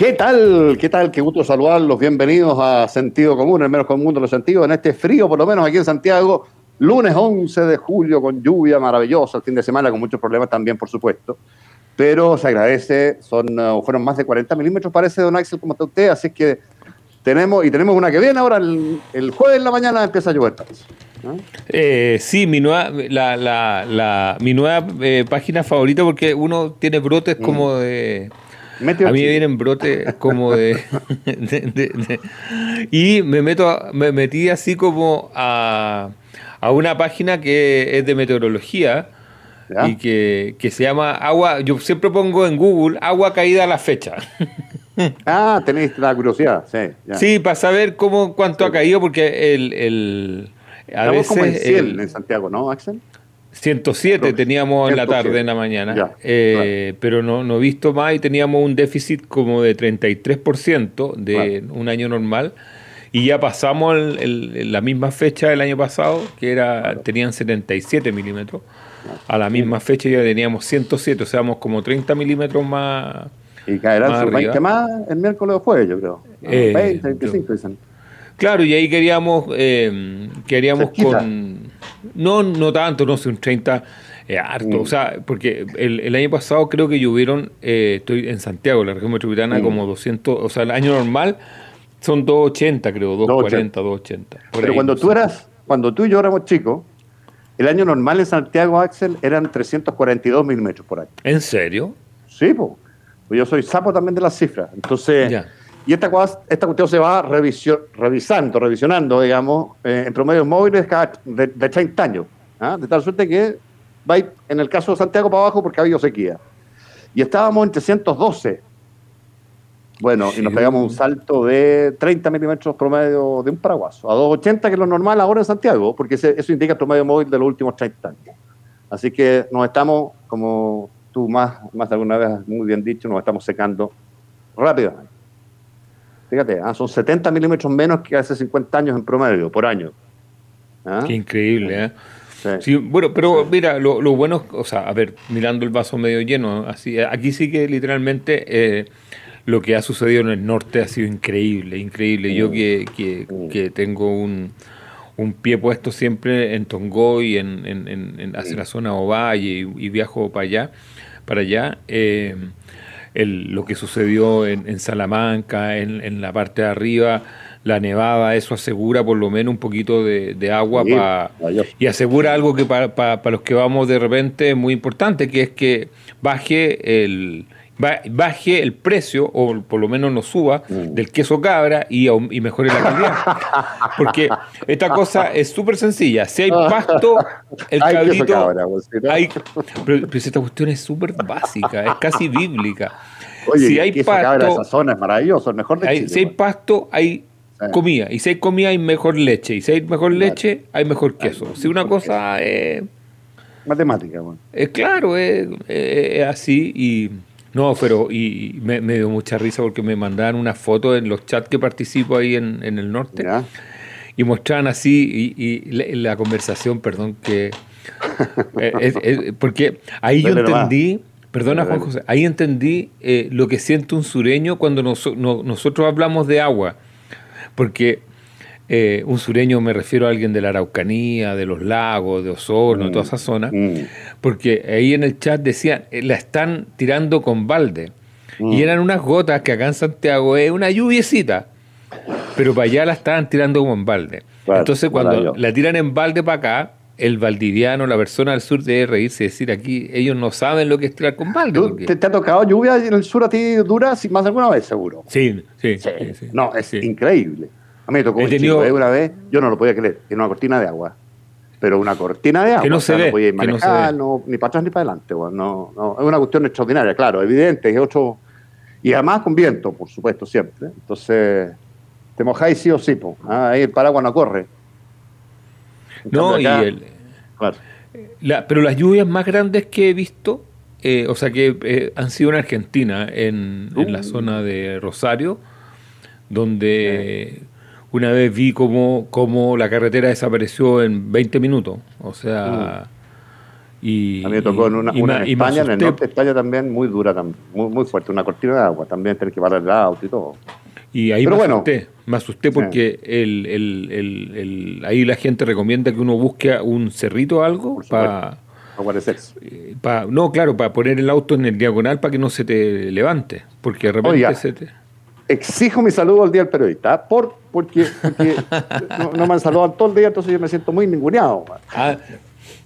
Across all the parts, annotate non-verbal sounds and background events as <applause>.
¿Qué tal? ¿Qué tal? Qué gusto saludarlos. Bienvenidos a Sentido Común, el menos común de los sentidos, en este frío, por lo menos aquí en Santiago, lunes 11 de julio, con lluvia maravillosa, el fin de semana con muchos problemas también, por supuesto. Pero se agradece, son, uh, fueron más de 40 milímetros, parece, don Axel, como está usted, así que tenemos, y tenemos una que viene ahora, el, el jueves en la mañana empieza a llover. ¿no? Eh, sí, mi nueva, la, la, la, mi nueva eh, página favorita porque uno tiene brotes mm. como de a mí me vienen brotes como de, de, de, Y me meto me metí así como a, a una página que es de meteorología ¿Ya? y que, que, se llama agua. Yo siempre pongo en Google agua caída a la fecha. Ah, tenéis la curiosidad, sí. Ya. Sí, para saber cómo cuánto sí. ha caído, porque el. el a Estamos veces, como en 100 el, en Santiago, ¿no, Axel? 107 teníamos 107. en la tarde, en la mañana, ya, eh, claro. pero no, no he visto más y teníamos un déficit como de 33% de claro. un año normal y ya pasamos el, el, la misma fecha del año pasado, que era claro. tenían 77 milímetros, a la misma fecha ya teníamos 107, o sea, como 30 milímetros más. Y caerán más 20 más el miércoles o jueves, yo creo. Eh, 20, 25 dicen. Claro, y ahí queríamos, eh, queríamos con no, no tanto, no sé, un 30 eh, harto. Mm. O sea, porque el, el, año pasado creo que llovieron, eh, estoy en Santiago, la región metropolitana, mm. como 200, o sea, el año normal son 280, creo, 240, 280. Pero ahí, cuando tú eras, cuando tú y yo éramos chicos, el año normal en Santiago, Axel, eran 342 milímetros por año. ¿En serio? Sí, pues. Yo soy sapo también de las cifras. Entonces. Ya. Y esta, esta cuestión se va revisio, revisando, revisionando, digamos, eh, en promedios móviles cada, de, de 30 años. ¿ah? De tal suerte que va a ir, en el caso de Santiago, para abajo porque ha habido sequía. Y estábamos en 312. Bueno, sí. y nos pegamos un salto de 30 milímetros promedio de un paraguaso, a 280, que es lo normal ahora en Santiago, porque ese, eso indica el promedio móvil de los últimos 30 años. Así que nos estamos, como tú más, más de alguna vez has muy bien dicho, nos estamos secando rápidamente. Fíjate, ¿ah? son 70 milímetros menos que hace 50 años en promedio, por año. ¿Ah? Qué increíble, ¿eh? Sí. Sí, bueno, pero sí. mira, lo, lo, bueno, o sea, a ver, mirando el vaso medio lleno, así, aquí sí que literalmente eh, lo que ha sucedido en el norte ha sido increíble, increíble. Yo que, que, que tengo un, un, pie puesto siempre en Tongoy, en, en, en, en hacia la zona Ovalle y, y, viajo para allá, para allá. Eh, el, lo que sucedió en, en Salamanca, en, en, la parte de arriba, la nevada, eso asegura por lo menos un poquito de, de agua sí, pa, y asegura algo que para pa, pa los que vamos de repente es muy importante, que es que baje el, baje el precio, o por lo menos no suba, mm. del queso cabra y, y, mejore la calidad. Porque esta cosa es súper sencilla. Si hay pasto, <laughs> el hay cabrito. Cabra, hay, pero, pero, esta cuestión es súper básica, es casi bíblica. Oye, si hay pasto, cabra, esa zona es maravilloso, el mejor leche. Hay, si hay pasto, hay comida. Y si hay comida, hay mejor leche. Y si hay mejor leche, hay mejor queso. Hay si una cosa es. Eh, Matemática, bueno. Es claro, es, es así. Y no, pero y me, me, dio mucha risa porque me mandaban una foto en los chats que participo ahí en, en el norte ¿Ya? y mostraban así y, y la, la, conversación, perdón, que... Eh, <laughs> es, es, porque ahí yo entendí, Perdona, Juan José, ahí entendí eh, lo que siente un sureño cuando nosotros hablamos de agua. Porque eh, un sureño me refiero a alguien de la Araucanía, de los lagos, de Osorno, de toda esa zona. Mm. Porque ahí en el chat decían, eh, la están tirando con balde. Y mm. eran unas gotas que acá en Santiago es una lluviecita. Pero para allá la estaban tirando con balde. Entonces, cuando la tiran en balde para acá, el valdiviano, la persona del sur debe reírse y decir aquí, ellos no saben lo que es tirar con balde. ¿Te, ha tocado lluvia en el sur a ti dura más de alguna vez, seguro? Sí, sí. no, es increíble. A mí me tocó ¿eh? una vez, yo no lo podía creer, en una cortina de agua. Pero una cortina de agua. Que no se ve. No podía manejar, ni para atrás ni para adelante. No, no, es una cuestión extraordinaria, claro, evidente. Es otro, y además con viento, por supuesto, siempre. Entonces, te mojáis sí o sí, ¿ah? ahí el paraguas no corre. No, y el, pero las lluvias más grandes que he visto, eh, o sea que eh, han sido en Argentina, en, la uh. zona de Rosario, donde una vez vi cómo, cómo, la carretera desapareció en 20 minutos. O sea. Uh. Y, a mí me tocó en una, en España, en el norte de España también, muy dura, muy, muy fuerte, una cortina de agua, también tener que parar el auto y todo. Y ahí me asusté, me asusté porque el, el, el, ahí la gente recomienda que uno busque un cerrito o algo para... Eh, no, claro, para poner el auto en el diagonal para que no se te levante, porque de repente se te... Exijo mi saludo al día del periodista, por, porque, no, me han saludado todo el día, entonces yo me siento muy ninguneado. Ah,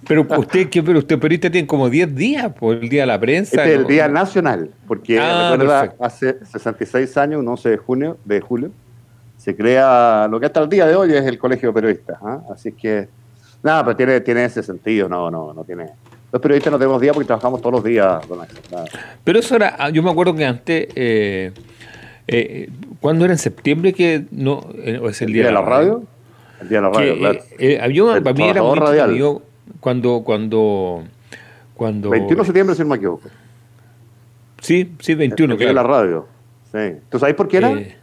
pero usted, ¿qué, pero usted periodista tiene como 10 días, por el día de la prensa. Este es el día nacional, porque ah, recuerda, hace 66 años, un 11 de junio, de julio, se crea lo que hasta el día de hoy es el Colegio de Periodistas. ¿ah? Así que, nada, pero tiene, tiene ese sentido, no, no, no tiene. Los periodistas no tenemos día porque trabajamos todos los días, Pero eso era, ah, yo me acuerdo que antes, eh, eh, ¿cuándo era en septiembre que no, eh, es el, día, de la radio? El día de la radio, claro. Eh, había, para mí era muy radial cuando, cuando, cuando... 21 de septiembre, si no me equivoco. Sí, sí, 21, claro. la radio. Sí. ¿Tú sabes por qué era? Eh,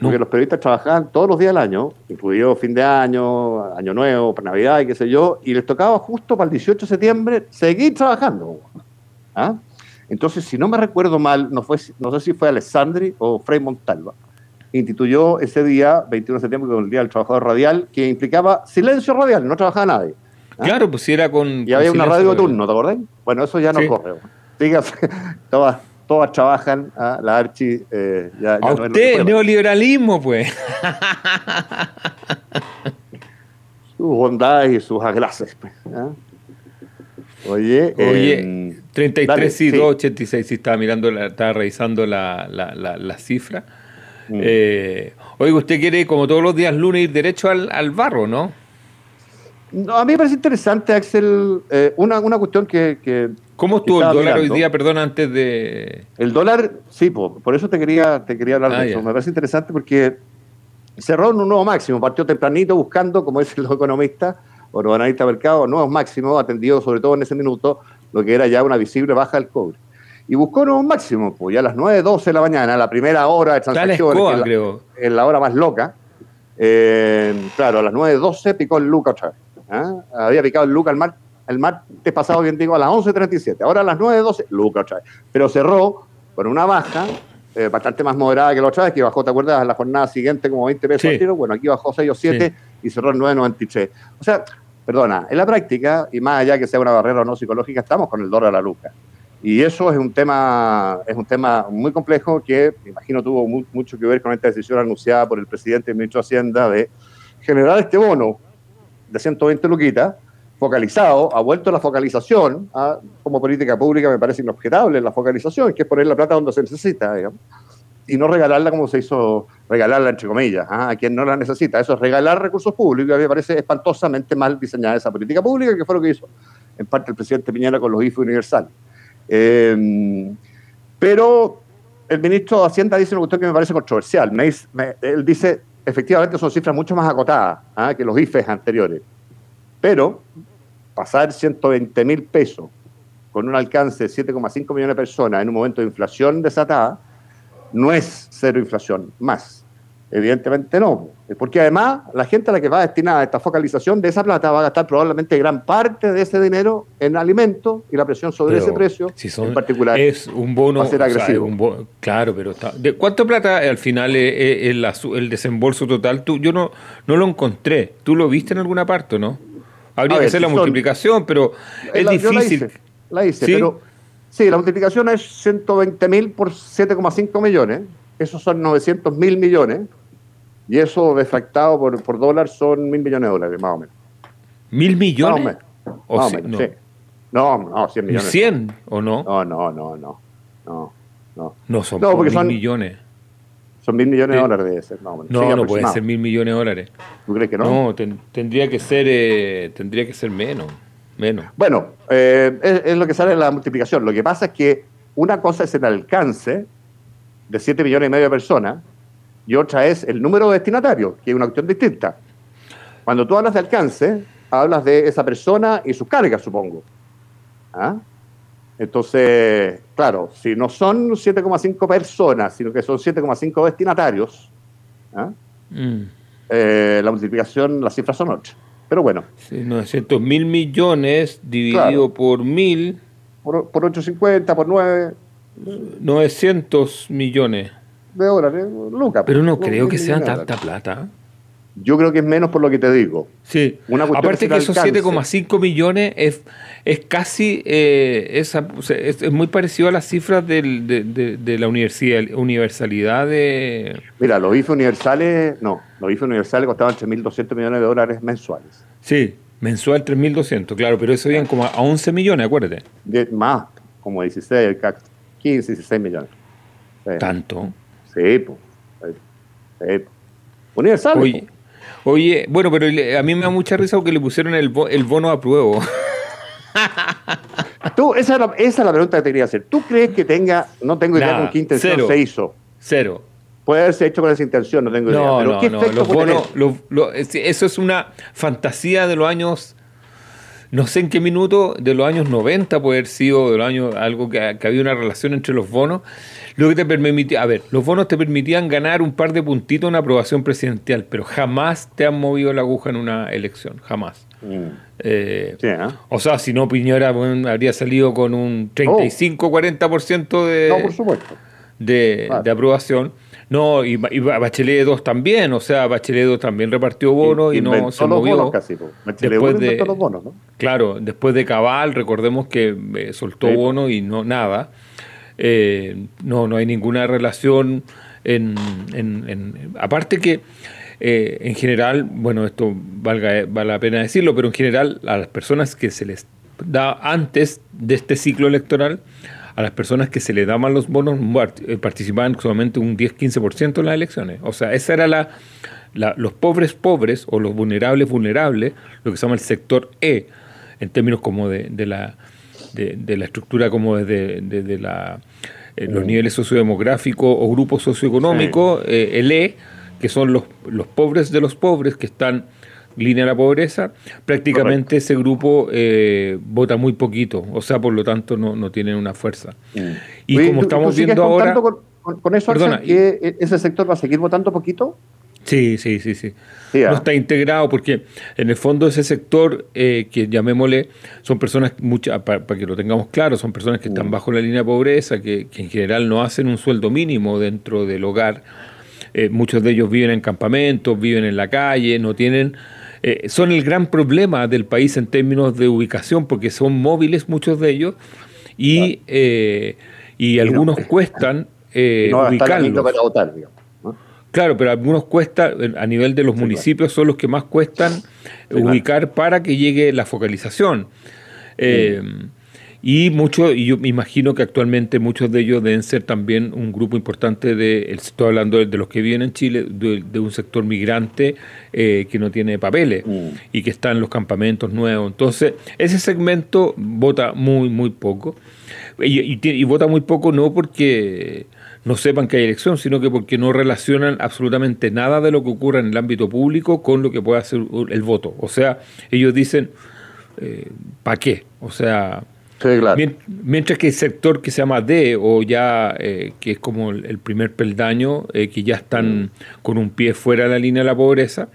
Porque los periodistas trabajaban todos los días del año, incluido fin de año, año nuevo, para Navidad y qué sé yo, y les tocaba justo para el 18 de septiembre seguir trabajando. ¿Ah? Entonces, si no me recuerdo mal, no, fue, no sé si fue Alessandri o Frei Montalva, instituyó ese día, 21 de septiembre, como el Día del Trabajador Radial, que implicaba silencio radial, no trabajaba nadie. ¿Ah? Claro, pues si era con. Y había una radio de turno, ¿te acordás? Bueno, eso ya no corre. Fíjate, <laughs> todas, todas trabajan, ¿ah? la Archi. Eh, ya, A usted, neoliberalismo, pues. sus bondades y sus agraces, pues. ¿ah? Oye, Oye 33 y 286, si estaba mirando, estaba revisando la, la, la, cifra. Mm. Eh, oiga, usted quiere, como todos los días lunes, ir derecho al, al barro, ¿no? a mí me parece interesante, Axel, eh, una, una cuestión que, ¿Cómo estuvo el dólar hoy día, perdón, antes de...? El dólar, sí, por, eso te quería, te quería hablar de ah, eso. Me parece interesante porque cerró en un nuevo máximo, partió tempranito buscando, como dicen los economistas o los analistas de mercado, nuevos máximos, atendido sobre todo en ese minuto lo que era ya una visible baja del cobre. Y buscó nuevos máximos, pues ya a las 9.12 de la mañana, la primera hora de transacción, en, la, hora más loca, eh, claro, a las 9.12 picó el Luca otra vez. ¿ah? Había picado el Luca el, mar, el martes pasado, bien digo, a las 11.37. Ahora a las 9.12, Luca otra vez. Pero cerró con una baja eh, bastante más moderada que la otra vez, que bajó, ¿te acuerdas? La jornada siguiente como 20 pesos al tiro. Bueno, aquí bajó 6 o 7 y cerró en 9.93. O sea, perdona, en la práctica, y más allá que sea una barrera o no psicológica, estamos con el dólar a la Luca. Y eso es un tema, es un tema muy complejo que, imagino, tuvo mucho que ver con esta decisión anunciada por el presidente y ministro de Hacienda de generar este bono de 120 luquitas, focalizado, ha vuelto la focalización, ¿ah? como política pública me parece inobjetable la focalización, que es poner la plata donde se necesita, y no regalarla como se hizo regalarla, entre comillas, ¿ah? a quien no la necesita. Eso es regalar recursos públicos, a mí me parece espantosamente mal diseñada esa política pública, que fue lo que hizo en parte el presidente Piñera con los IFE universales. Em, pero el ministro de Hacienda dice una cuestión que me parece controversial. él dice, efectivamente son cifras mucho más acotadas ¿ah? que los IFES anteriores. Pero pasar 120 mil pesos con un alcance de 7,5 millones de personas en un momento de inflación desatada, no es cero inflación, más. Evidentemente no, porque además la gente a la que va destinada esta focalización de esa plata va a gastar probablemente gran parte de ese dinero en alimentos y la presión sobre ese precio en particular es un bono, claro, pero ¿de cuánto plata al final es, el, desembolso total? Tú, yo no, no lo encontré. ¿Tú lo viste en alguna parte, no? Habría que hacer la multiplicación, pero es difícil. La hice, ¿Sí? pero sí, la multiplicación es 120 mil por 7,5 millones. Esos son 900 mil millones y eso defractado por, por dólar son mil millones de dólares, más o menos. ¿Mil millones? Más o menos. no. Sí. no, no, 100 millones. ¿100 o no? No, no, no, no. No, no. no son no, mil millones. Son mil millones de dólares de ser, más o menos. No, no pueden ser mil millones de dólares. ¿Tú crees que no? No, tendría que ser eh, tendría que ser menos. Menos. Bueno, eh, es, es, lo que sale en la multiplicación. Lo que pasa es que una cosa es el alcance de 7 millones y medio de personas y otra es el número de destinatarios, que es una cuestión distinta. Cuando tú hablas de alcance, hablas de esa persona y sus cargas, supongo. ¿Ah? Entonces, claro, si no son 7,5 personas, sino que son 7,5 destinatarios, ¿ah? mm. eh, la multiplicación, las cifras son 8. Pero bueno. 900 mil millones dividido por mil. Por, por 850, por 9. 900 millones de dólares, Lucas. Pero no creo que sea tanta plata. Yo creo que es menos por lo que te digo. Sí. Aparte que esos 7,5 millones es, es casi, eh, es, es, muy parecido a las cifras del, de, de, la universidad, universalidad de... Mira, los IFE universales, no, los IFE universales costaban 3.200 millones de dólares mensuales. Sí, mensual 3.200, claro, pero eso iban como a 11 millones, acuérdate. más, como 16, 15, 16 millones. ¿Tanto? Sí, pues. Universal. Oye, oye, bueno, pero a mí me da mucha risa porque le pusieron el, el bono a prueba. <laughs> Tú, esa, es la, esa es la pregunta que te quería hacer. ¿Tú crees que tenga, no tengo idea con qué intención se hizo? Cero. Puede haberse hecho con esa intención, no tengo idea. No, no, ¿qué no, los bonos, eso es una fantasía de los años no sé en qué minuto de los años 90 puede haber sido de los años algo que, que, había una relación entre los bonos lo que te permitía, a ver, los bonos te permitían ganar un par de puntitos en una aprobación presidencial, pero jamás te han movido la aguja en una elección, jamás. Mm. Eh, ¿eh? O sea, si no, Piñera habría salido con un 35-40% de, no, por supuesto. de, aprobación. No, y, Bachelet 2 también, o sea, Bachelet 2 también repartió bonos y, no se movió. Casi, después de, los bonos, ¿no? Claro, después de Cabal, recordemos que eh, soltó bonos y no nada. Eh, no, no hay ninguna relación en, aparte que eh, en general, bueno, esto valga, vale la pena decirlo, pero en general a las personas que se les da antes de este ciclo electoral, a las personas que se les daban los bonos eh, participaban solamente un 10-15% en las elecciones. O sea, esa era la, los pobres pobres o los vulnerables vulnerables, lo que se llama el sector E, en términos como de, de la de, la estructura como desde, de la, eh, los mm. niveles sociodemográficos o grupos socioeconómicos, eh, el E, que son los, los pobres de los pobres que están línea de la pobreza, prácticamente ese grupo eh, vota muy poquito, o sea, por lo tanto no, no tienen una fuerza. Mm. Y como estamos viendo ahora... Con, eso, que ese sector va a seguir votando poquito? Sí, sí, sí, sí. no está integrado porque en el fondo ese sector eh, que llamémosle son personas, para, que lo tengamos claro, son personas que están mm. bajo la línea de pobreza, que, en general no hacen un sueldo mínimo dentro del hogar. Eh, muchos de ellos viven en campamentos, viven en la calle, no tienen... Eh, son el gran problema del país en términos de ubicación porque son móviles muchos de ellos y, y algunos cuestan ubicarlos. Para votar, digamos. Claro, pero algunos cuesta, a nivel de los municipios, son los que más cuestan ubicar para que llegue la focalización. Eh, y mucho, y yo me imagino que actualmente muchos de ellos deben ser también un grupo importante de, estoy hablando de, los que viven en Chile, de, un sector migrante eh, que no tiene papeles mm. y que está en los campamentos nuevos. Entonces, ese segmento vota muy, muy poco. y vota muy poco no porque no sepan que hay elección, sino que porque no relacionan absolutamente nada de lo que ocurre en el ámbito público con lo que puede hacer el voto. O sea, ellos dicen, eh, ¿para qué? O sea, Mientras que el sector que se llama D, o ya eh, que es como el primer peldaño, eh, que ya están mm. con un pie fuera de la línea de la pobreza,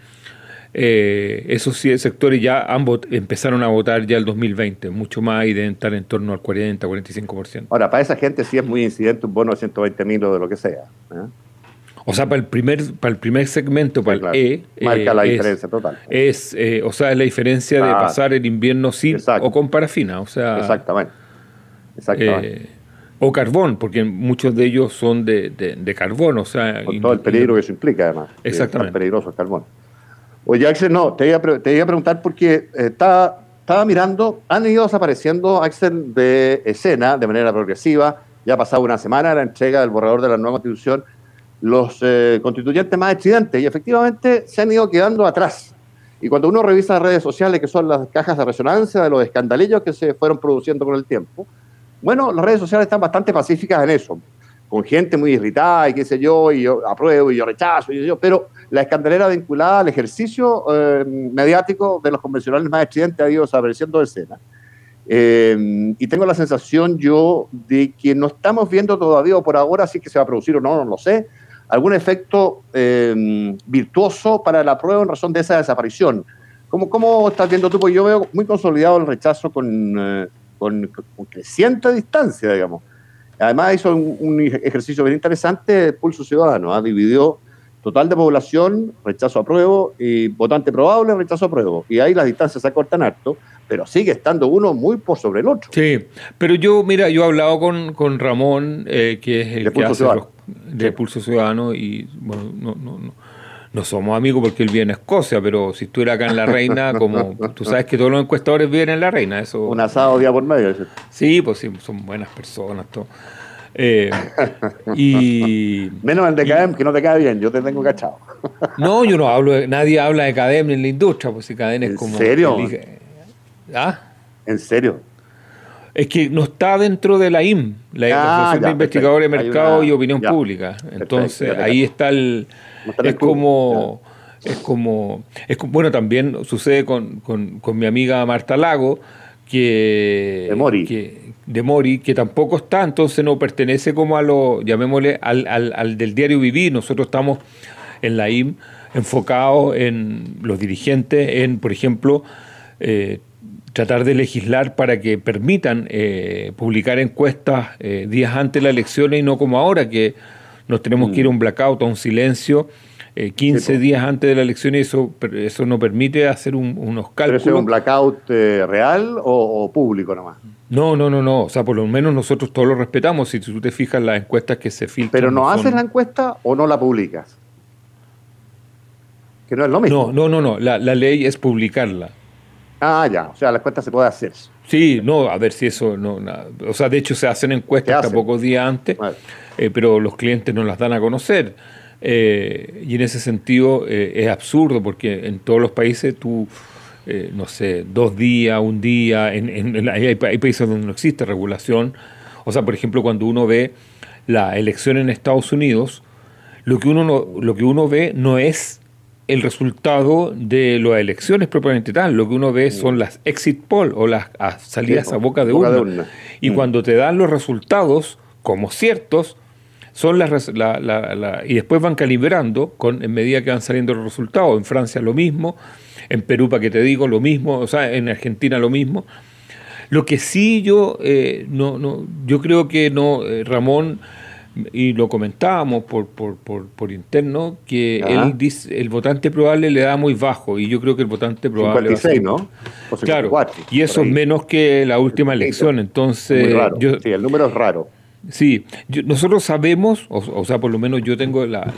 eh, esos sectores ya ambos empezaron a votar ya el 2020, mucho más y deben estar en torno al 40, 45%. Ahora, para esa gente sí es muy incidente un bono de 120 mil o de lo que sea. O sea, para el primer, para el primer segmento, para el E. Marca la diferencia total. Es, o sea, es la diferencia de pasar el invierno sin o con parafina. O sea, Exactamente. Exactamente. o carbón, porque muchos de ellos son de, de, carbón, o sea... Con todo el peligro que eso implica, además. Exactamente. Es peligroso el carbón. Oye, Axel, no, te iba, te iba a preguntar porque eh, estaba, estaba mirando, han ido desapareciendo, Axel, de escena de manera progresiva. Ya ha pasado una semana la entrega del borrador de la nueva constitución. Los eh, constituyentes más excidentes y efectivamente se han ido quedando atrás. Y cuando uno revisa las redes sociales, que son las cajas de resonancia de los escandalillos que se fueron produciendo con el tiempo, bueno, las redes sociales están bastante pacíficas en eso, con gente muy irritada y qué sé yo, y yo apruebo y yo rechazo, y yo, pero la escandalera vinculada al ejercicio eh, mediático de los convencionales más estridentes ha ido desapareciendo de escena. Eh, y tengo la sensación yo de que no estamos viendo todavía, o por ahora sí que se va a producir o no, no lo sé, algún efecto eh, virtuoso para la prueba en razón de esa desaparición. ¿Cómo, ¿Cómo estás viendo tú? Porque yo veo muy consolidado el rechazo con con, creciente distancia, digamos. Además hizo un, ejercicio bien interesante, Pulso Ciudadano, ¿ah? dividió total de población, rechazo a pruebo, y votante probable, rechazo a pruebo. Y ahí las distancias se acortan harto, pero sigue estando uno muy por sobre el otro. Sí, pero yo, mira, yo he hablado con, con Ramón, eh, que es el de que hace de Pulso Ciudadano, y bueno, no, no, no no somos amigos porque él vive en Escocia, pero si estuviera acá en La Reina, <laughs> como tú sabes que todos los encuestadores viven en La Reina, eso... Un asado día por medio. Sí, pues sí, son buenas personas, todo. Eh, y, <laughs> Menos el de CADEM, que no te cae bien, yo te tengo cachado. <laughs> no, yo no hablo, nadie habla de CADEM en la industria, pues si CADEM es como... ¿En serio? ¿Ah? ¿En serio? Es que no está dentro de la IM, la ah, Asociación de Investigadores de Mercado y Opinión Pública. Entonces, ahí está el es como, es como, es como, bueno, también sucede con, mi amiga Marta Lago, que de Mori. que de Mori, que tampoco está, entonces no pertenece como a lo, llamémosle, al, al, del diario vivir. Nosotros estamos en la IM enfocados en los dirigentes, en, por ejemplo, eh, tratar de legislar para que permitan eh, publicar encuestas eh, días antes de la elección y no como ahora, que nos tenemos que ir a un blackout, a un silencio, 15 eh, días antes de la elección y eso, eso no permite hacer unos cálculos. ¿Pero es un blackout eh, real o, público nomás? No, no, no, no. O sea, por lo menos nosotros todos lo respetamos. Si tú te fijas las encuestas que se filtran. ¿Pero no, haces la encuesta o no la publicas? Que no es lo mismo. No, no, no, no. La, ley es publicarla. Ah, ya. O sea, la encuesta se puede hacer. Sí, no, a ver si eso no. O sea, de hecho se hacen encuestas hasta pocos días antes. Eh, pero los clientes no las dan a conocer. Eh, y en ese sentido eh, es absurdo porque en todos los países tú, no sé, dos días, un día, en, hay, países donde no existe regulación. O sea, por ejemplo, cuando uno ve la elección en Estados Unidos, lo que uno, no, lo que uno ve no es el resultado de las elecciones propiamente tal. Lo que uno ve son las exit poll o las salidas a boca de, urna. Y mm. cuando te dan los resultados como ciertos, son las y después van calibrando con, en medida que van saliendo los resultados. En Francia lo mismo, en Perú, para que te digo, lo mismo, o sea, en Argentina lo mismo. Lo que sí yo, eh, no, no, yo creo que no, eh, Ramón, y lo comentábamos por, por, por, interno, que él dice, el votante probable le da muy bajo, y yo creo que el votante probable... 56, ¿no? claro, y eso es menos que la última elección, entonces... sí, el número es raro. Sí, nosotros sabemos, o, sea, por lo menos yo tengo la,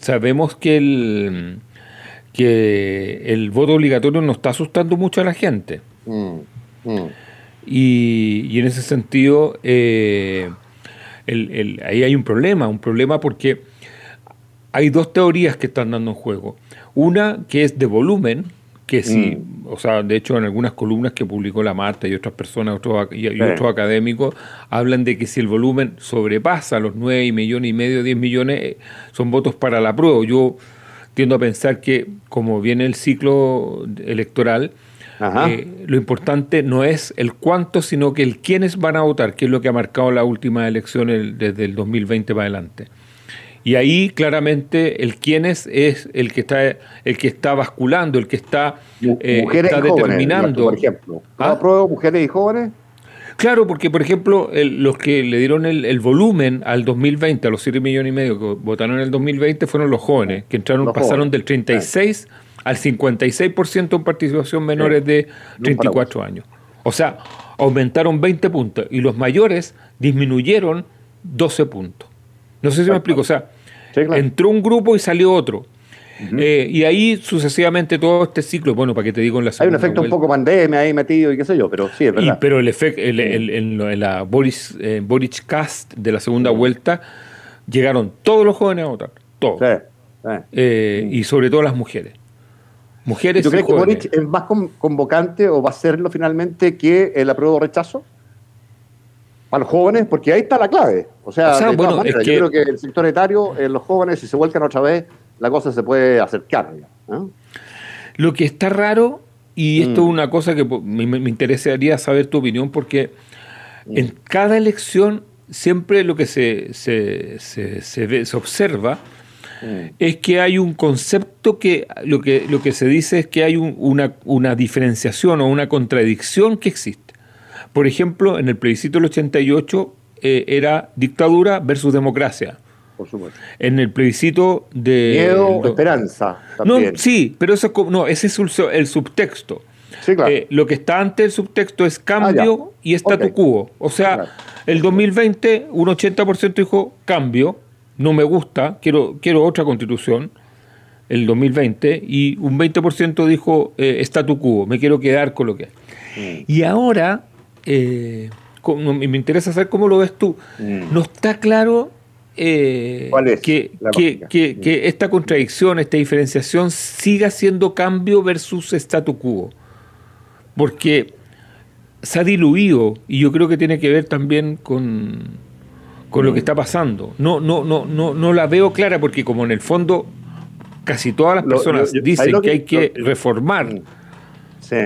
sabemos que el que el voto obligatorio no está asustando mucho a la gente. Mm, mm. Y, en ese sentido, eh, ahí hay un problema, un problema porque hay dos teorías que están dando en juego. Una que es de volumen, que sí, mm. o sea, de hecho en algunas columnas que publicó la Marta y otras personas otros, y, otros académicos hablan de que si el volumen sobrepasa los 9 millones y medio, 10 millones, eh, son votos para la prueba. Yo tiendo a pensar que como viene el ciclo electoral, Eh, lo importante no es el cuánto, sino que el quiénes van a votar, que es lo que ha marcado la última elección desde el 2020 para adelante. Y ahí claramente el quiénes es el que está el que está basculando, el que está, eh, está determinando. por ejemplo, ¿Ah? mujeres y jóvenes? Claro, porque por ejemplo, los que le dieron el, volumen al 2020, a los 7 millones y medio que votaron en el 2020, fueron los jóvenes, que entraron, pasaron del 36 al 56% en participación menores de 34 años. O sea, aumentaron 20 puntos y los mayores disminuyeron 12 puntos. No sé si me explico. O sea, entró un grupo y salió otro. Eh, y ahí sucesivamente todo este ciclo, bueno, para que te digo en la Hay un efecto un poco pandemia ahí metido y qué sé yo, pero sí, es verdad. pero el efecto, en la Boris, eh, Boris Cast de la segunda vuelta, llegaron todos los jóvenes a votar, todos. Eh, y sobre todo las mujeres. Mujeres ¿Tú crees que Boric es más convocante o va a serlo finalmente que el apruebo rechazo? Para los jóvenes, porque ahí está la clave. O sea, bueno, yo creo que el sector etario, los jóvenes, si se vuelcan otra vez, la cosa se puede acercar. Lo que está raro, y esto es mm. una cosa que me, interesaría saber tu opinión, porque mm. en cada elección siempre lo que se, se, se, se observa mm. es que hay un concepto que lo que, lo que se dice es que hay una, una diferenciación o una contradicción que existe. Por ejemplo, en el plebiscito del 88 eh, era dictadura versus democracia por supuesto. En el plebiscito de... Miedo, esperanza. No, sí, pero eso no, ese es el subtexto. Sí, claro. Eh, lo que está antes del subtexto es cambio ah, y statu quo. O sea, el 2020 un 80% dijo cambio, no me gusta, quiero, quiero otra constitución, el 2020, y un 20% dijo eh, statu quo, me quiero quedar con lo que hay. Mm. Y ahora, eh, me interesa saber cómo lo ves tú, mm. no está claro eh, que, que, esta contradicción, esta diferenciación siga siendo cambio versus statu quo. Porque se ha diluido y yo creo que tiene que ver también con, con lo que está pasando. No, no, no, no, no la veo clara porque como en el fondo casi todas las personas dicen que, hay que reformar. Mm. Sí.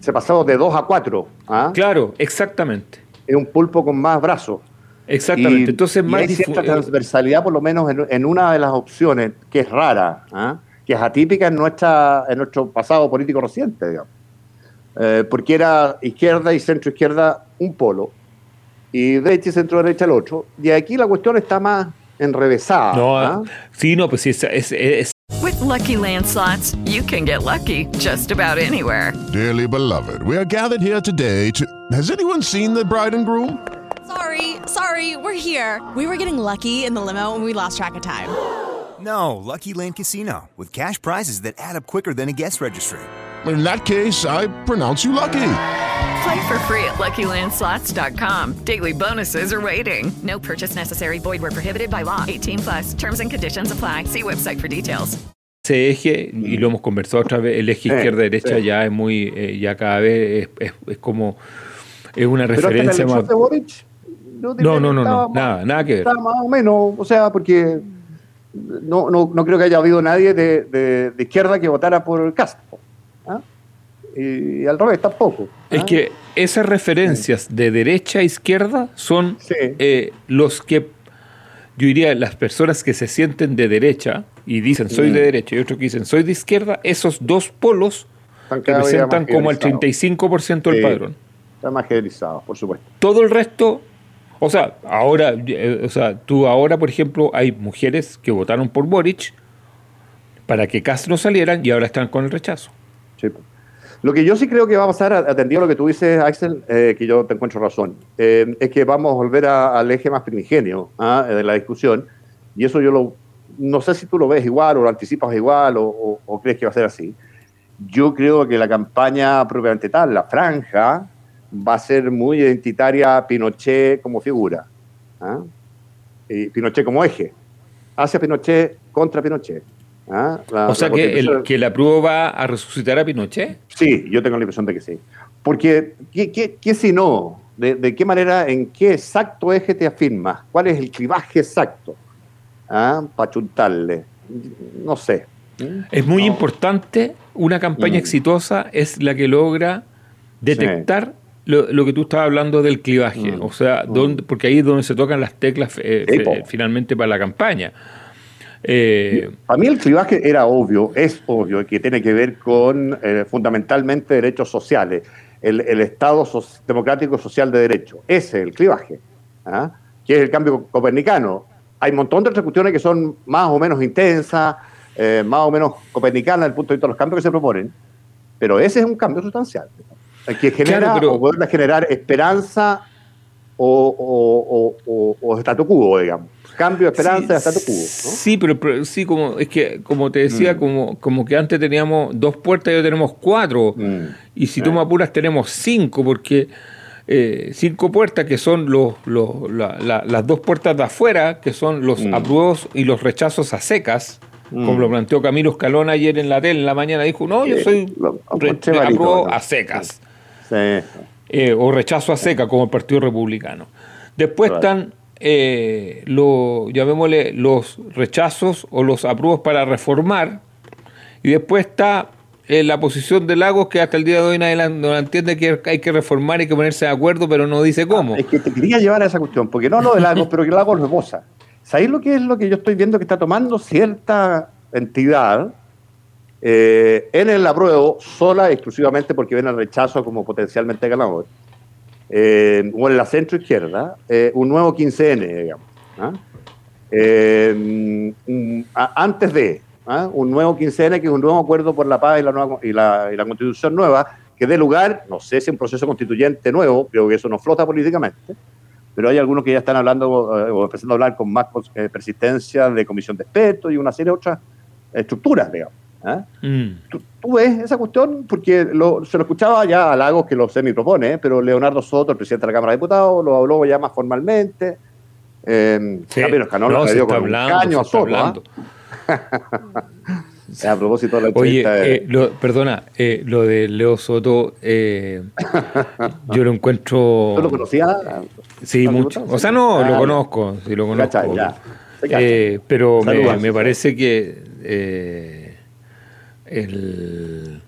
Se ha pasado de 2 a 4. ¿ah? Claro, exactamente. Es un pulpo con más brazos. Exactamente. Entonces, más hay cierta transversalidad, por lo menos en, una de las opciones, que es rara, ¿ah? que es atípica en, nuestra, en nuestro pasado político reciente, digamos. Eh, porque era izquierda y centro izquierda un polo, y derecha y centro derecha el otro. Y aquí la cuestión está más enrevesada. No, ¿ah? sí, no, pues sí, es, es, es. With lucky landslots, you can get lucky just about anywhere. Dearly beloved, we are gathered here today to. Has anyone seen the bride and groom? Sorry, sorry, we're here. We were getting lucky in the limo and we lost track of time. No, Lucky Land Casino, with cash prizes that add up quicker than a guest registry. In that case, I pronounce you lucky. Play for free at LuckyLandSlots.com. Daily bonuses are waiting. No purchase necessary. Void where prohibited by law. 18 plus. Terms and conditions apply. See website for details. Ese eje, y lo hemos conversado otra vez, el eje izquierda-derecha ya es muy, eh, ya cada vez es, es, es como, es una referencia más... No, no, no, no, nada, nada que ver. Está más o menos, o sea, porque no, no, no creo que haya habido nadie de, de, izquierda que votara por el Castro. ¿ah? Y, al revés tampoco. Es ¿ah? que esas referencias de derecha a izquierda son eh, los que, yo diría, las personas que se sienten de derecha y dicen soy de derecha y otros que dicen soy de izquierda, esos dos polos representan como el 35% del padrón. Están más generalizados, por supuesto. Todo el resto o sea, ahora, eh, o sea, tú ahora, por ejemplo, hay mujeres que votaron por Boric para que Castro salieran y ahora están con el rechazo. Sí. Lo que yo sí creo que va a pasar, atendiendo a lo que tú dices, Axel, eh, que yo te encuentro razón, eh, es que vamos a volver al eje más primigenio ¿ah? de la discusión, y eso yo lo, no sé si tú lo ves igual o lo anticipas igual o, o crees que va a ser así. Yo creo que la campaña propiamente tal, la franja, va a ser muy identitaria Pinochet como figura. ¿ah? Y Pinochet como eje. Hacia Pinochet contra Pinochet. ¿Ah? o sea, que, el, que la prueba va a resucitar a Pinochet. Sí, yo tengo la impresión de que sí. Porque, ¿qué, qué, si no? De, qué manera, en qué exacto eje te afirmas? ¿Cuál es el clivaje exacto? ¿Ah? Para chuntarle. No sé. Es muy importante, una campaña mm. exitosa es la que logra detectar lo, que tú estabas hablando del clivaje, mm. o sea, donde, porque ahí es donde se tocan las teclas eh, finalmente para la campaña. Eh, para mí el clivaje era obvio, es obvio, que tiene que ver con eh, fundamentalmente derechos sociales, el, Estado democrático social de derecho. Ese es el clivaje, ¿ah? que es el cambio copernicano. Hay un montón de otras cuestiones que son más o menos intensas, eh, más o menos copernicanas desde el punto de vista de los cambios que se proponen, pero ese es un cambio sustancial, que genera o puede generar esperanza o, o, o, statu quo, digamos cambio, esperanza, hasta tu cubo. Sí, pero, sí, como es que, como te decía, mm. como, como que antes teníamos dos puertas y hoy tenemos cuatro. Mm. Y si tú me apuras, tenemos cinco, porque eh, cinco puertas que son los, las dos puertas de afuera, que son los mm. apruebos y los rechazos a secas. Como lo planteó Camilo Escalón ayer en la tele en la mañana, dijo, no, yo soy apruebo a secas. Eh, o rechazo a seca como el Partido Republicano. Después están eh, lo, llamémosle los rechazos o los apruebos para reformar, y después está eh, la posición de Lagos que hasta el día de hoy nadie no entiende que hay que reformar y que ponerse de acuerdo, pero no dice cómo. es que te quería llevar a esa cuestión, porque no lo de Lagos, <laughs> pero que Lagos lo esboza. ¿Sabéis lo que es lo que yo estoy viendo que está tomando cierta entidad eh, en el apruebo sola exclusivamente porque ven el rechazo como potencialmente ganador? Eh, o en la centro izquierda, eh, un nuevo 15N, digamos. ¿ah? Eh, antes de ¿ah? un nuevo 15N, que es un nuevo acuerdo por la paz y la, nueva, y la, y la constitución nueva, que dé lugar, no sé si un proceso constituyente nuevo, creo que eso no flota políticamente, pero hay algunos que ya están hablando eh, o empezando a hablar con más persistencia de comisión de expertos y una serie de otras estructuras, digamos. ¿Ah? Mm. ¿Tú, ves esa cuestión? Porque se lo escuchaba ya a Lagos, que lo semi propone, ¿eh? pero Leonardo Soto, el presidente de la Cámara de Diputados, lo habló ya más formalmente. Eh, sí. No, dio con hablando, un caño a Soto. ¿ah? <laughs> a propósito de la Oye, eh, perdona, eh, lo de Leo Soto, <laughs> yo lo encuentro. ¿Tú lo conocías? Sí, mucho. O sea, no, lo ah, conozco, sí lo conozco. Ya, pero me, me, parece que el,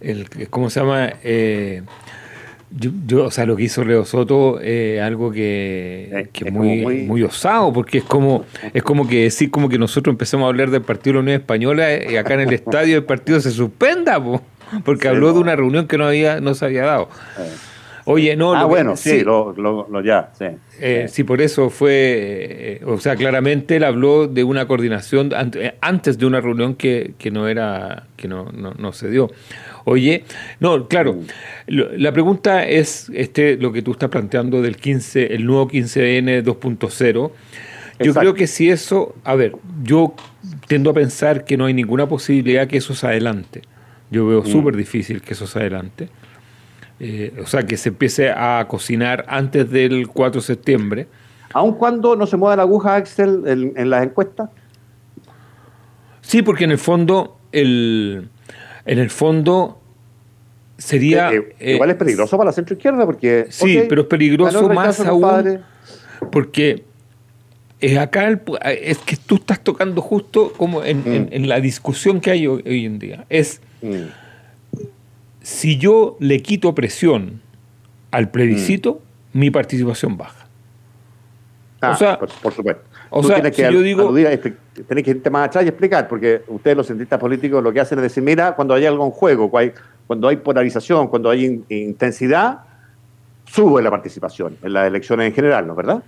el ¿cómo se llama? Eh, yo, o sea, lo que hizo Leo Soto es algo que, es, muy, muy, osado, porque es como, es como que decir como que nosotros empezamos a hablar del partido de la Unión Española y acá en el <laughs> estadio el partido se suspenda, porque habló de una reunión que no había, no se había dado. Oye, no. Ah, bueno, sí, lo, ya, sí. Eh, sí, por eso fue, eh, o sea, claramente él habló de una coordinación antes de una reunión que, no era, que no, no, se dio. Oye, no, claro, mm. la pregunta es este, lo que tú estás planteando del 15, el nuevo 15N 2.0. Yo creo que si eso, a ver, yo tiendo a pensar que no hay ninguna posibilidad que eso se adelante. Yo veo mm. súper difícil que eso se adelante. Eh, o sea, que se empiece a cocinar antes del 4 de septiembre. ¿Aun cuando no se mueva la aguja, Axel, en, las encuestas? Sí, porque en el fondo, el, en el fondo sería... Eh, eh, igual es peligroso para la centro izquierda porque... Sí, pero es peligroso más aún porque acá es que tú estás tocando justo como en, mm. la discusión que hay hoy, en día. Es... Mm si yo le quito presión al plebiscito, mm. mi participación baja. Ah, o sea, por, supuesto. O sea, tienes que si yo digo, que irte más atrás y explicar, porque ustedes los cientistas políticos lo que hacen es decir, mira, cuando hay algo en juego, cuando hay polarización, cuando hay intensidad, sube la participación en las elecciones en general, ¿no es verdad?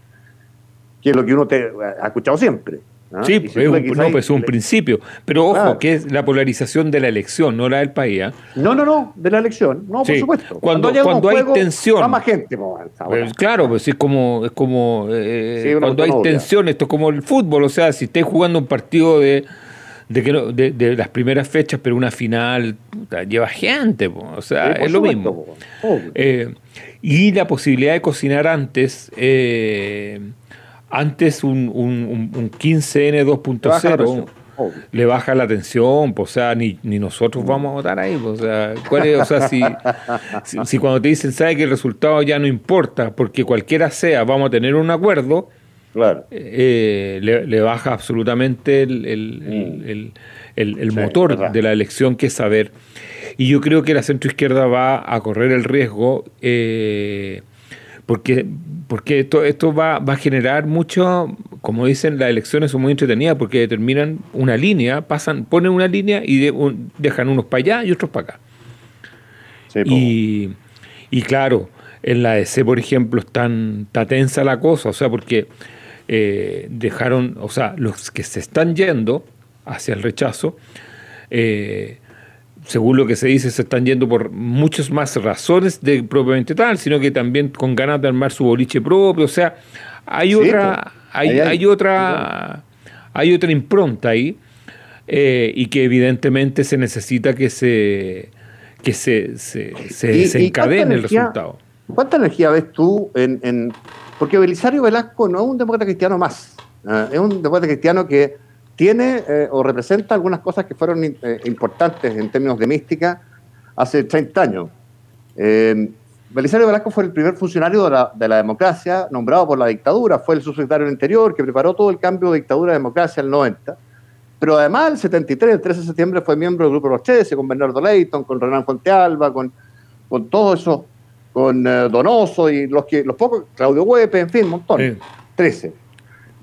Que es lo que uno te ha escuchado siempre. ¿Ah? Sí, es un, no, pues es un principio. Pero ojo, que es la polarización de la elección, no la del país. ¿ah? No, no, no, de la elección. No, por supuesto. Cuando, cuando, hay tensión. más gente. Pues, claro, pues es como, es como eh, cuando hay tensión, esto es como el fútbol. O sea, si estés jugando un partido de, de, que de, de, las primeras fechas, pero una final lleva gente. o sea, es lo mismo. Eh, y la posibilidad de cocinar antes. Eh, antes un, un, un 15N 2.0 le baja la tensión, pues, o sea, ni, ni nosotros mm. vamos a votar ahí. Pues, o sea, ¿cuál es? o sea si, si, <laughs> cuando te dicen, sabe que el resultado ya no importa, porque cualquiera sea, vamos a tener un acuerdo, claro. Eh, le, baja absolutamente el, el, el, motor de la elección, que es saber. Y yo creo que la centroizquierda va a correr el riesgo, eh, porque, porque esto, esto va, va, a generar mucho, como dicen, las elecciones son muy entretenidas porque determinan una línea, pasan, ponen una línea y dejan unos para allá y otros para acá. y, y claro, en la EC, por ejemplo, está tensa la cosa, o sea, porque eh, dejaron, o sea, los que se están yendo hacia el rechazo, eh, según lo que se dice, se están yendo por muchas más razones de propiamente tal, sino que también con ganas de armar su boliche propio, o sea, hay otra, pues, hay, otra, hay otra impronta ahí, eh, y que evidentemente se necesita que se que se, se, desencadene el resultado. ¿Cuánta energía ves tú en, Porque Belisario Velasco no es un demócrata cristiano más, ¿eh? es un demócrata cristiano que tiene eh, o representa algunas cosas que fueron eh, importantes en términos de mística hace 30 años. Belisario Velasco fue el primer funcionario de la, de la, democracia nombrado por la dictadura, fue el subsecretario del Interior que preparó todo el cambio de dictadura a democracia en el 90. Pero además, el 73, el 13 de septiembre, fue miembro del Grupo Los 13, con Bernardo Leighton, con Renan Fontealba, con, con todos esos con eh, Donoso y los que los pocos, Claudio Huepe, en fin, un montón. 13.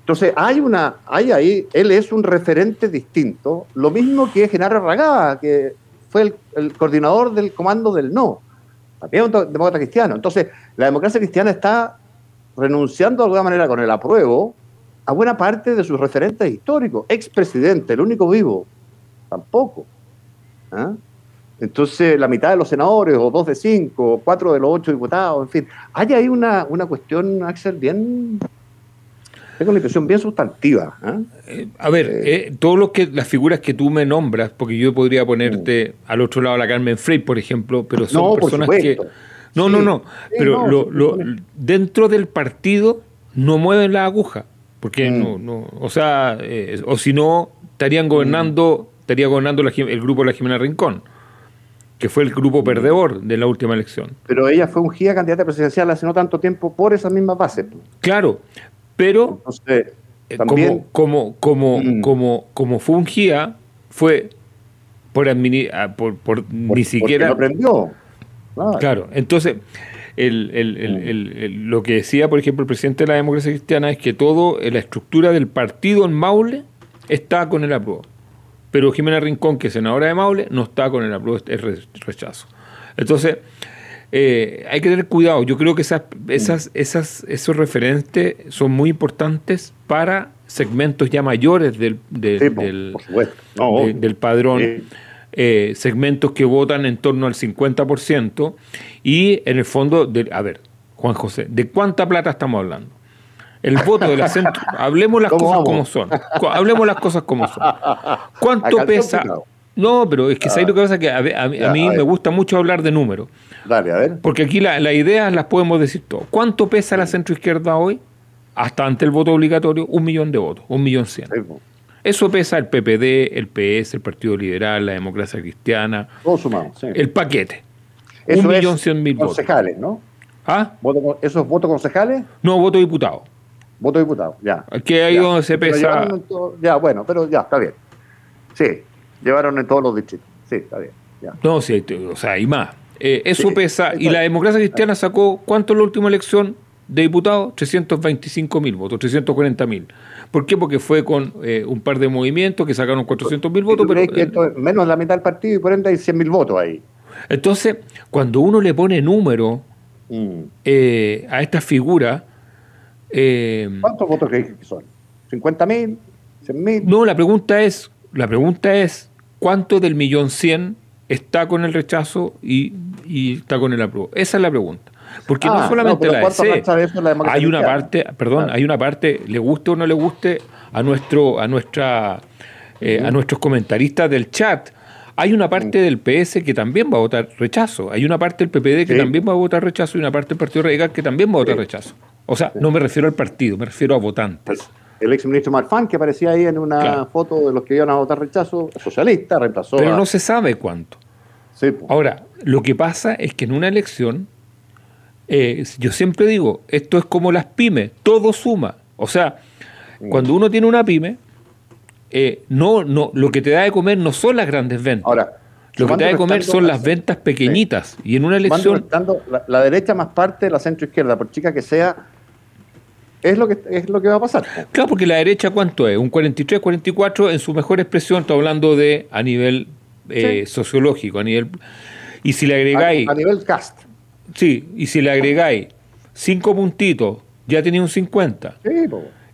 Entonces, hay una, hay ahí, él es un referente distinto, lo mismo que Genaro Ragada, que fue el, coordinador del comando del no, también un demócrata cristiano. Entonces, la democracia cristiana está renunciando de alguna manera con el apruebo a buena parte de sus referentes históricos. Expresidente, el único vivo, tampoco. ¿Ah? Entonces, la mitad de los senadores, o dos de cinco, o cuatro de los ocho diputados, en fin. Hay ahí una, una cuestión, Axel, bien. Tengo la impresión bien sustantiva. ¿ah? Eh, a ver, eh, eh, todos los que, las figuras que tú me nombras, porque yo podría ponerte mm. al otro lado a la Carmen Frey, por ejemplo, pero son personas que. No, no, no. Pero lo, dentro del partido no mueven la aguja. Porque mm. no, no. O sea, o si no, estarían gobernando, mm. estaría gobernando el grupo de la Jimena Rincón que fue el grupo perdedor de la última elección. Pero ella fue ungida candidata presidencial hace no tanto tiempo por esas mismas bases. Claro, pero eh, como, como, como, mm. como, como fue fue por, ah, por, por, ni siquiera... Lo aprendió. Claro. entonces... El, el, el, lo que decía, por ejemplo, el presidente de la democracia cristiana es que todo, la estructura del partido en Maule está con el apruebo pero Jimena Rincón, que es senadora de Maule, no está con el apruebo, es rechazo. Entonces, eh, hay que tener cuidado. Yo creo que esas, esas, esas, esos referentes son muy importantes para segmentos ya mayores del, del, del, padrón. Eh, segmentos que votan en torno al 50% y en el fondo, de, a ver, Juan José, ¿de cuánta plata estamos hablando? el voto del acento. <laughs> Hablemos las cosas como son. Hablemos las cosas como son. ¿Cuánto pesa? No, pero es que ah. lo que pasa? Que a, mí, me gusta mucho hablar de números. Dale, a ver. Porque aquí las ideas las podemos decir todo. ¿Cuánto pesa la centroizquierda hoy? Hasta ante el voto obligatorio, un millón de votos, un millón cien. Eso pesa el PPD, el PS, el Partido Liberal, la Democracia Cristiana. Todos sumados, El paquete. un millón cien mil votos. Concejales, ¿no? ¿Ah? ¿Esos votos concejales? No, voto diputado. Voto diputado, ya. Que ahí donde se pesa. ya, bueno, pero ya, está bien. Sí, llevaron en todos los distritos. Sí, está bien. No, sí, o sea, y más. Eh, eso pesa. Y la democracia cristiana sacó, ¿cuánto en la última elección de diputados? 325 mil votos, 340 mil. ¿Por qué? Porque fue con eh, un par de movimientos que sacaron 400 mil votos. Pero, eh, menos de la mitad del partido y por ende hay 100 mil votos ahí. Entonces, cuando uno le pone número mm. a esta figura, ¿Cuántos votos crees que son? ¿50 mil? ¿100 mil? No, la pregunta es, la pregunta es ¿cuánto del millón cien está con el rechazo y, está con el apruebo? Esa es la pregunta. Porque no ah, solamente la EC, hay una parte, perdón, hay una parte, le guste o no le guste a nuestro, a nuestra, eh, a nuestros comentaristas del chat. Hay una parte del PS que también va a votar rechazo. Hay una parte del PPD que también va a votar rechazo y una parte del Partido Radical que también va a votar rechazo. O sea, no me refiero al partido, me refiero a votantes. El ex ministro Marfán, que aparecía ahí en una foto de los que iban a votar rechazo, socialista, reemplazó. Pero no se sabe cuánto. Ahora, lo que pasa es que en una elección, eh, yo siempre digo, esto es como las pymes, todo suma. O sea, cuando uno tiene una pyme, eh, no, no, lo que te da de comer no son las grandes ventas. Ahora, lo que te da de comer son las ventas pequeñitas. Y en una elección. La, la, derecha más parte de la centro izquierda, por chica que sea, es lo que es lo que va a pasar. Claro, porque la derecha, ¿cuánto es? Un 43, 44, en su mejor expresión, está hablando de a nivel eh, sociológico, a nivel. Y si le agregáis. A, nivel cast. Sí, y si le agregáis cinco puntitos, ya tenía un 50. Sí,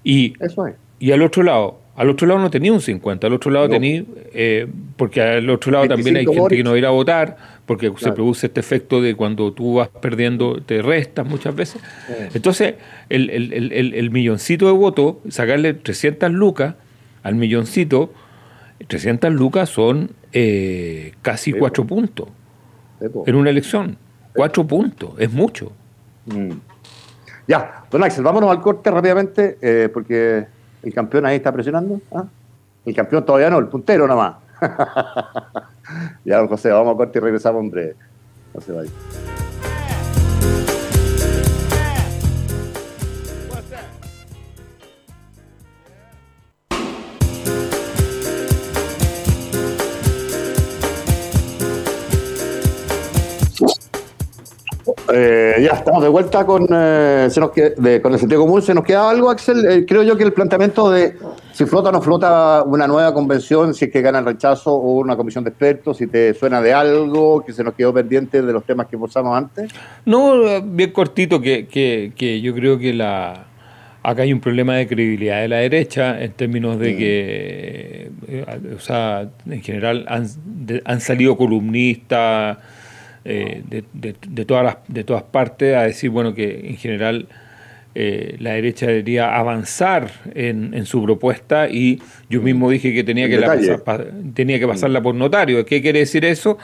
y, eso es. Y al otro lado, al otro lado no tenía un 50, al otro lado tenía, eh, porque al otro lado también hay gente que no va a ir a votar, porque se produce este efecto de cuando tú vas perdiendo, te restas muchas veces. Entonces, el, el, el, milloncito de votos, sacarle 300 lucas al milloncito, 300 lucas son eh, casi 4 puntos en una elección. 4 puntos, es mucho. Mm. Ya, don Axel, vámonos al corte rápidamente, eh, porque el campeón ahí está presionando. ¿ah? El campeón todavía no, el puntero nada más. <laughs> ya, don José, vamos a corte y regresamos, hombre. No se vaya. Eh, ya estamos de vuelta con, eh, con el sentido común. ¿Se nos queda algo, Axel? Eh, creo yo que el planteamiento de si flota o no flota una nueva convención, si es que gana el rechazo o una comisión de expertos, si te suena de algo que se nos quedó pendiente de los temas que posamos antes. No, bien cortito, que, que, yo creo que la acá hay un problema de credibilidad de la derecha en términos de mm. que, o sea, en general han, han salido columnistas eh, de, todas las, de todas partes a decir bueno que en general eh, la derecha debería avanzar en, en, su propuesta y yo mismo dije que tenía que, tenía que pasarla por notario. ¿Qué quiere decir eso?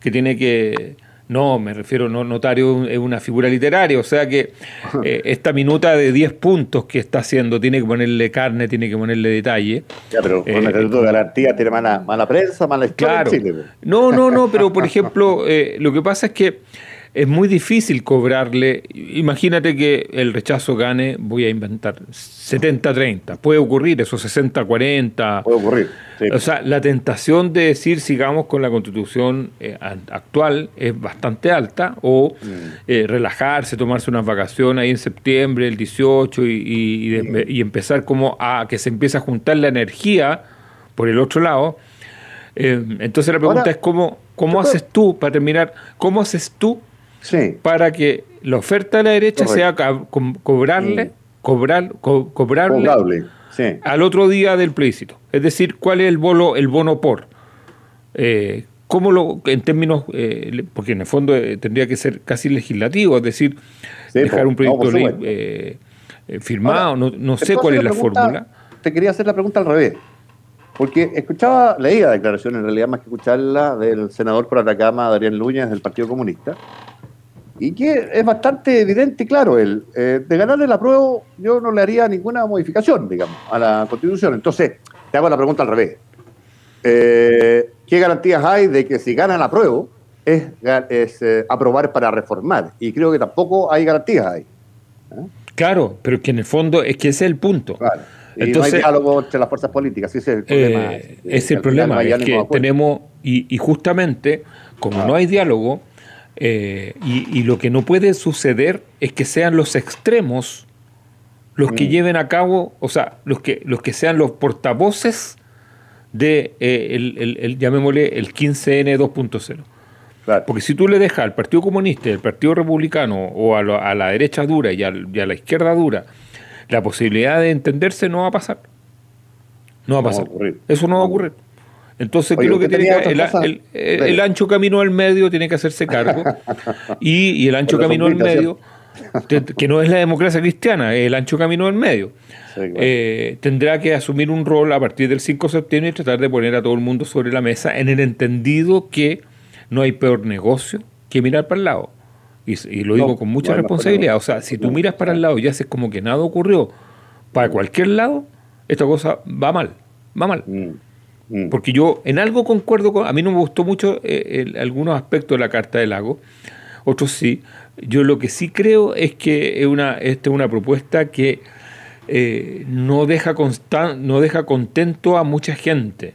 Que tiene que no, me refiero, no, notario es una figura literaria, o sea que <laughs> eh, esta minuta de 10 puntos que está haciendo tiene que ponerle carne, tiene que ponerle detalle. Ya, pero con eh, de garantía tiene mala, mala prensa, mala historia. Claro. Pues. No, no, no, pero por <laughs> ejemplo, eh, lo que pasa es que es muy difícil cobrarle. Imagínate que el rechazo gane, voy a inventar, 70-30. Puede ocurrir, eso 60-40. Puede ocurrir. O sea, la tentación de decir sigamos con la constitución eh, actual es bastante alta, o mm. eh, relajarse, tomarse unas vacaciones ahí en septiembre, el 18, y, y, empezar como a que se empiece a juntar la energía por el otro lado. Eh, entonces la pregunta es cómo, cómo haces tú, para terminar, cómo haces tú para que la oferta de la derecha sea cobrarle, cobrar, cobrarle al otro día del plebiscito. Es decir, ¿cuál es el bono, el bono por? Eh, ¿Cómo lo, en términos, eh, porque en el fondo eh, tendría que ser casi legislativo, es decir, dejar un proyecto de ley firmado, no, sé cuál es la fórmula. Te quería hacer la pregunta al revés. Porque escuchaba, leía declaraciones en realidad más que escucharla del senador por Atacama, Darían Luñas, del Partido Comunista, y que es bastante evidente y claro él. Eh, de ganarle la prueba, yo no le haría ninguna modificación, digamos, a la Constitución. Entonces, te hago la pregunta al revés. Eh, ¿Qué garantías hay de que si gana la prueba es, es eh, aprobar para reformar? Y creo que tampoco hay garantías ahí. Claro, pero que en el fondo es que ese es el punto. Claro. Y Entonces, no hay diálogo entre las fuerzas políticas, ese es el problema. es el problema, es que tenemos, y, y justamente, como no hay diálogo, eh, y, lo que no puede suceder es que sean los extremos los que mm. lleven a cabo, o sea, los que, los que sean los portavoces de eh, el, el, llamémosle el 15N 2.0. Porque si tú le dejas al Partido Comunista, al Partido Republicano o a, la derecha dura y a, la izquierda dura la posibilidad de entenderse, no va a pasar. No va a pasar. Eso no va a ocurrir. Entonces, creo que tiene que, el, ancho camino al medio tiene que hacerse cargo <laughs> y, el ancho camino al medio, que no es la democracia cristiana, es el ancho camino al medio, eh, tendrá que asumir un rol a partir del 5 de septiembre y tratar de poner a todo el mundo sobre la mesa en el entendido que no hay peor negocio que mirar para el lado. Y, lo digo con mucha responsabilidad. O sea, si tú miras para el lado y haces como que nada ocurrió para cualquier lado, esta cosa va mal, va mal. Mm. Mm. Porque yo en algo concuerdo con. A mí no me gustó mucho eh, algunos aspectos de la Carta del Lago, otros sí. Yo lo que sí creo es que es una, esta es una propuesta que eh, no, deja no deja contento a mucha gente.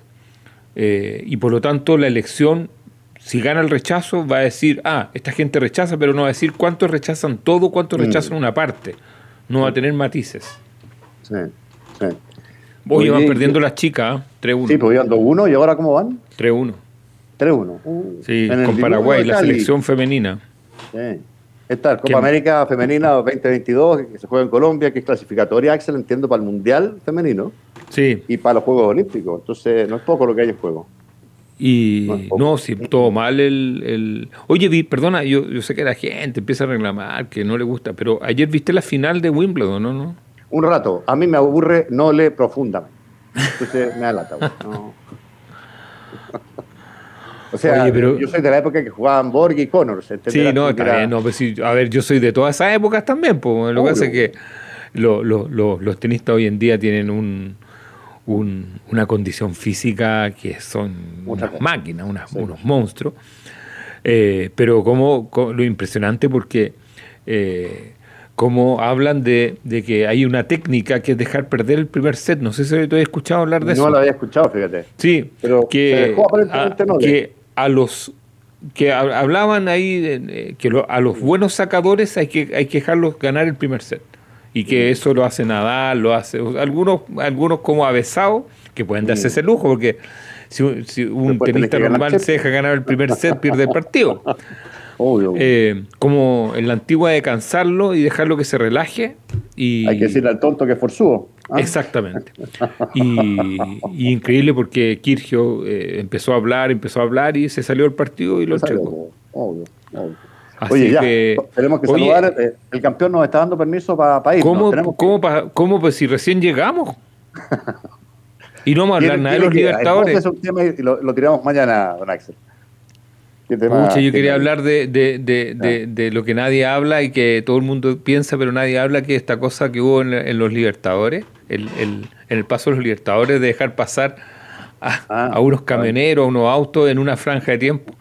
Eh, y por lo tanto la elección, si gana el rechazo, va a decir, ah, esta gente rechaza, pero no va a decir cuántos rechazan todo, cuántos mm. rechazan una parte. No va a tener matices. Sí, sí. Hoy van perdiendo las chicas, 3-1. Sí, pues iban 2-1 y ahora ¿cómo van? 3-1. 3-1. sí, con Paraguay, la selección femenina. Sí. Esta Copa América Femenina 2022, que se juega en Colombia, que es clasificatoria, Axel, entiendo, para el Mundial Femenino. Sí. Y para los Juegos Olímpicos. Entonces, no es poco lo que hay en juego. Y no, si todo mal el, Oye, vi, perdona, yo, yo sé que la gente empieza a reclamar que no le gusta, pero ayer viste la final de Wimbledon, ¿no? ¿no? Un rato. A mí me aburre, no le profundamente. Entonces me da lata. No. <laughs> O sea, yo soy de la época que jugaban Borg y Connors. Sí, no, está bien. No, pues a ver, yo soy de todas esas épocas también. Pues, lo que pasa es que los tenistas hoy en día tienen un, una condición física que son unas máquinas, unos monstruos. Eh, pero como, lo impresionante porque eh, como hablan de, que hay una técnica que es dejar perder el primer set. No sé si te he escuchado hablar de eso. No lo había escuchado, fíjate. Sí, pero que, que a los que hablaban ahí que a los buenos sacadores hay que, hay que dejarlos ganar el primer set. Y que eso lo hace Nadal, lo hace. Algunos, algunos como Avesado, que pueden darse ese lujo, porque si, un tenista normal se deja ganar el primer set, pierde el partido. <laughs> Eh, como en la antigua de cansarlo y dejarlo que se relaje. Y... Hay que decirle al tonto que es forzudo. ¿ah? Exactamente. Y, increíble porque Kirgio eh, empezó a hablar, empezó a hablar y se salió del partido y lo entregó. Oye, ya, tenemos que saludar. Eh, el campeón nos está dando permiso para ir. ¿Cómo, ¿cómo, pues si recién llegamos? y no vamos a hablar nada de los Libertadores. Es un tema y lo, lo tiramos mañana, don Axel yo quería hablar de, de, de, lo que nadie habla y que todo el mundo piensa, pero nadie habla, que esta cosa que hubo en, los Libertadores, el, el, en el paso de los Libertadores, de dejar pasar a, ah, unos camioneros, a unos autos en una franja de tiempo.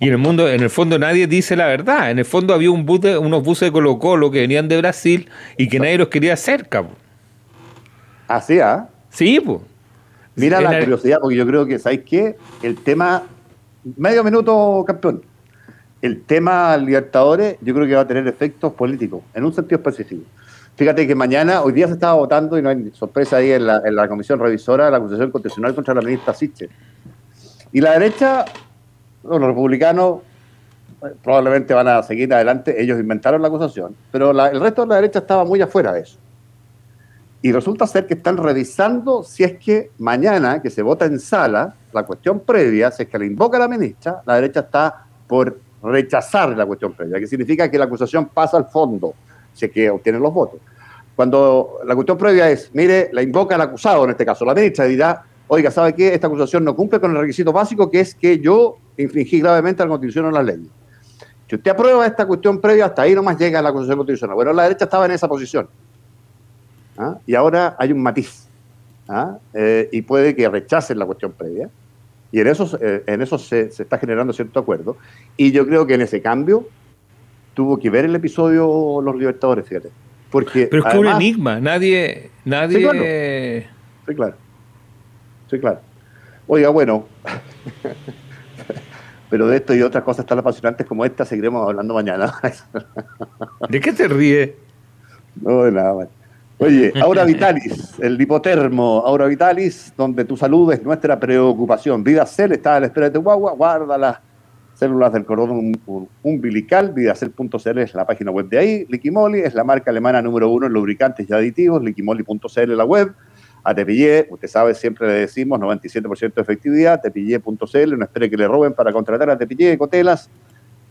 Y en el mundo, en el fondo nadie dice la verdad. En el fondo había un bus unos buses de Colo Colo que venían de Brasil y que nadie los quería cerca. ¿Así, ah? Sí, pues. Mira la curiosidad, porque yo creo que, ¿sabes qué? El tema medio minuto, campeón. El tema Libertadores yo creo que va a tener efectos políticos, en un sentido específico. Fíjate que mañana, hoy día se estaba votando, y no hay sorpresa ahí en la, comisión revisora, la acusación constitucional contra la ministra Siche. Y la derecha, los republicanos eh, probablemente van a seguir adelante, ellos inventaron la acusación, pero el resto de la derecha estaba muy afuera de eso. Y resulta ser que están revisando si es que mañana, que se vota en sala, la cuestión previa, si es que le invoca la ministra, la derecha está por rechazar la cuestión previa, que significa que la acusación pasa al fondo, si es que obtienen los votos. Cuando la cuestión previa es, mire, la invoca el acusado, en este caso la ministra, dirá, oiga, ¿sabe qué? Esta acusación no cumple con el requisito básico, que es que yo infringí gravemente la Constitución o las leyes. Si usted aprueba esta cuestión previa, hasta ahí nomás llega la acusación constitucional. Bueno, la derecha estaba en esa posición. ¿Ah? Y ahora hay un matiz. ¿ah? Eh, y puede que rechacen la cuestión previa. Y en eso, eh, en eso se, está generando cierto acuerdo. Y yo creo que en ese cambio tuvo que ver el episodio Los Libertadores, fíjate. Porque Pero es que un enigma, nadie... nadie... Sí, claro. Sí, claro. Oiga, bueno, <laughs> pero de esto y otras cosas tan apasionantes como esta seguiremos hablando mañana. <laughs> ¿De qué te ríes? No, de nada, bueno. Oye, <laughs> Aura Vitalis, el hipotermo Aura Vitalis, donde tu salud es nuestra preocupación. VidaCell está a la espera de tu guagua, guarda las células del cordón umbilical, vidacel.cl es la página web de ahí, Liquimoli es la marca alemana número uno en lubricantes y aditivos, liquimoli.cl la web, a Tepillé, usted sabe, siempre le decimos 97% de efectividad, tepillé.cl, no espere que le roben para contratar a Tepillé Ecotelas,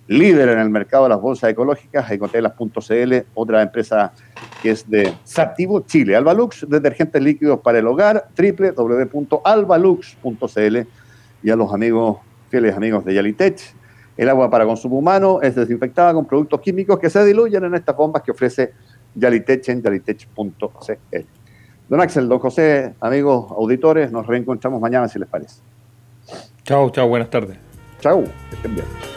líder en el mercado de las bolsas ecológicas, ecotelas.cl, otra empresa que es de Sactivo Chile. Albalux, detergentes líquidos para el hogar, www.albalux.cl y a los amigos, fieles amigos de Yalitech. El agua para consumo humano es desinfectada con productos químicos que se diluyen en estas bombas que ofrece Yalitech en yalitech.cl. Don Axel, don José, amigos auditores, nos reencontramos mañana si les parece. Chao, chao, buenas tardes. Chao, estén bien.